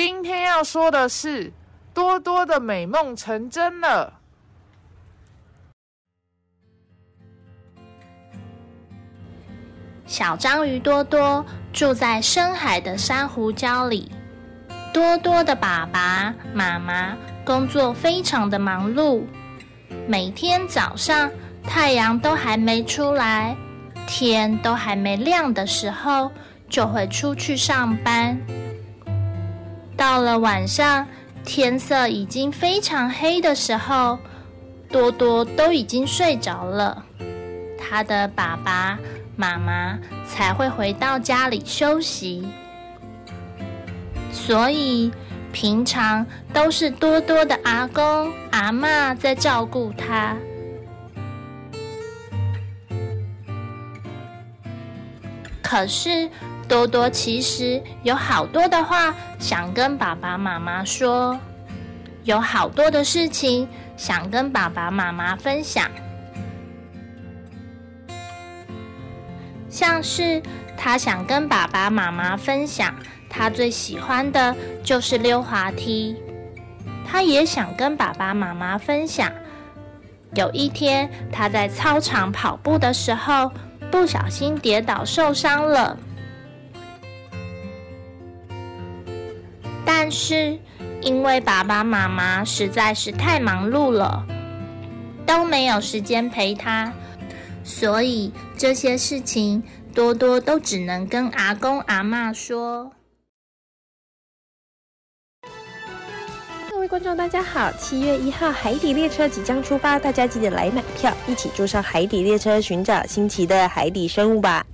今天要说的是，多多的美梦成真了。小章鱼多多住在深海的珊瑚礁里。多多的爸爸妈妈工作非常的忙碌，每天早上太阳都还没出来，天都还没亮的时候，就会出去上班。到了晚上，天色已经非常黑的时候，多多都已经睡着了，他的爸爸妈妈才会回到家里休息。所以平常都是多多的阿公阿妈在照顾他。可是多多其实有好多的话想跟爸爸妈妈说，有好多的事情想跟爸爸妈妈分享，像是他想跟爸爸妈妈分享。他最喜欢的就是溜滑梯，他也想跟爸爸妈妈分享。有一天，他在操场跑步的时候，不小心跌倒受伤了。但是，因为爸爸妈妈实在是太忙碌了，都没有时间陪他，所以这些事情多多都只能跟阿公阿妈说。各位观众，大家好！七月一号，海底列车即将出发，大家记得来买票，一起坐上海底列车，寻找新奇的海底生物吧。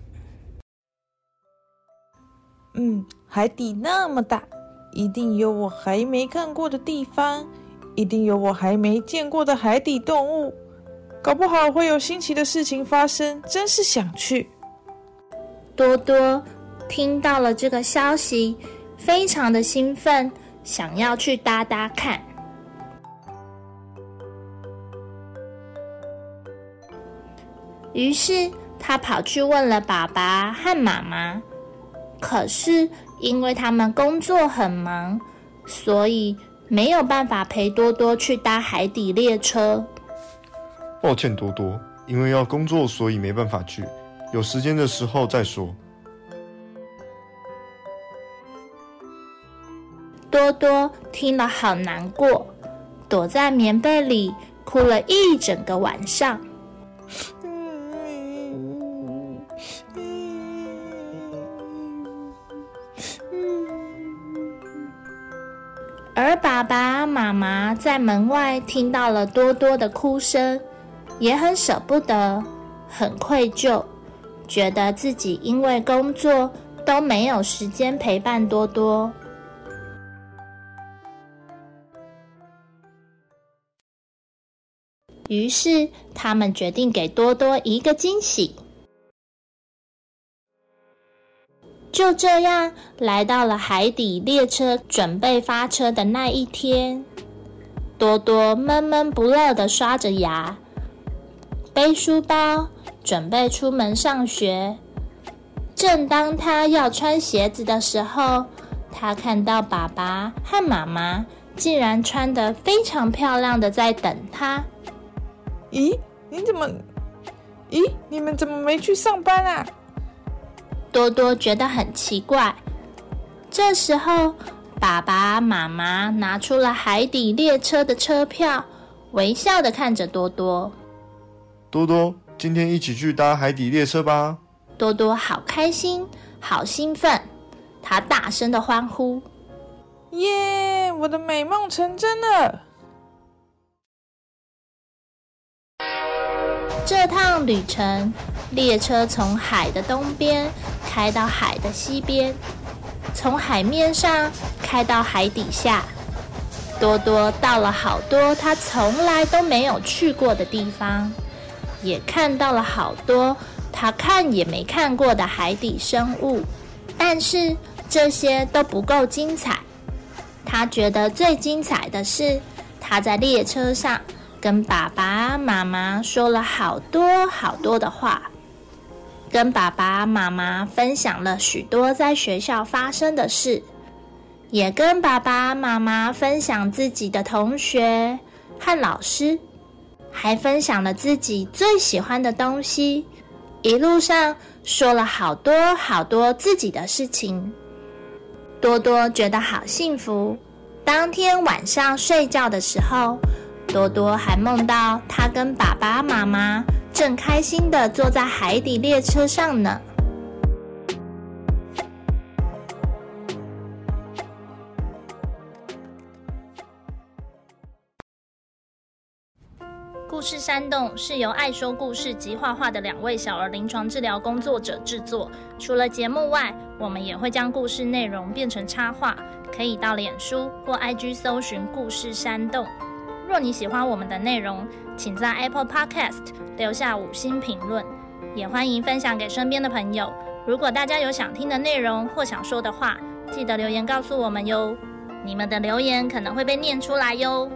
嗯，海底那么大，一定有我还没看过的地方，一定有我还没见过的海底动物，搞不好会有新奇的事情发生，真是想去。多多听到了这个消息，非常的兴奋。想要去搭搭看，于是他跑去问了爸爸和妈妈。可是因为他们工作很忙，所以没有办法陪多多去搭海底列车。抱歉，多多，因为要工作，所以没办法去。有时间的时候再说。多多听了好难过，躲在棉被里哭了一整个晚上。爸爸妈妈在门外听到了多多的哭声，也很舍不得，很愧疚，觉得自己因为工作都没有时间陪伴多多。于是，他们决定给多多一个惊喜。就这样，来到了海底列车准备发车的那一天，多多闷闷不乐的刷着牙，背书包准备出门上学。正当他要穿鞋子的时候，他看到爸爸和妈妈竟然穿得非常漂亮的在等他。咦，你怎么？咦，你们怎么没去上班啊？多多觉得很奇怪。这时候，爸爸妈妈拿出了海底列车的车票，微笑的看着多多。多多，今天一起去搭海底列车吧！多多好开心，好兴奋，他大声的欢呼：“耶！我的美梦成真了！”这趟旅程，列车从海的东边开到海的西边，从海面上开到海底下。多多到了好多他从来都没有去过的地方，也看到了好多他看也没看过的海底生物。但是这些都不够精彩。他觉得最精彩的是他在列车上跟爸爸妈妈说了好多好多的话，跟爸爸妈妈分享了许多在学校发生的事。也跟爸爸妈妈分享自己的同学和老师，还分享了自己最喜欢的东西。一路上说了好多好多自己的事情，多多觉得好幸福。当天晚上睡觉的时候，多多还梦到他跟爸爸妈妈正开心的坐在海底列车上呢。故事山洞是由爱说故事及画画的两位小儿临床治疗工作者制作。除了节目外，我们也会将故事内容变成插画，可以到脸书或 IG 搜寻“故事山洞”。若你喜欢我们的内容，请在 Apple Podcast 留下五星评论，也欢迎分享给身边的朋友。如果大家有想听的内容或想说的话，记得留言告诉我们哟。你们的留言可能会被念出来哟。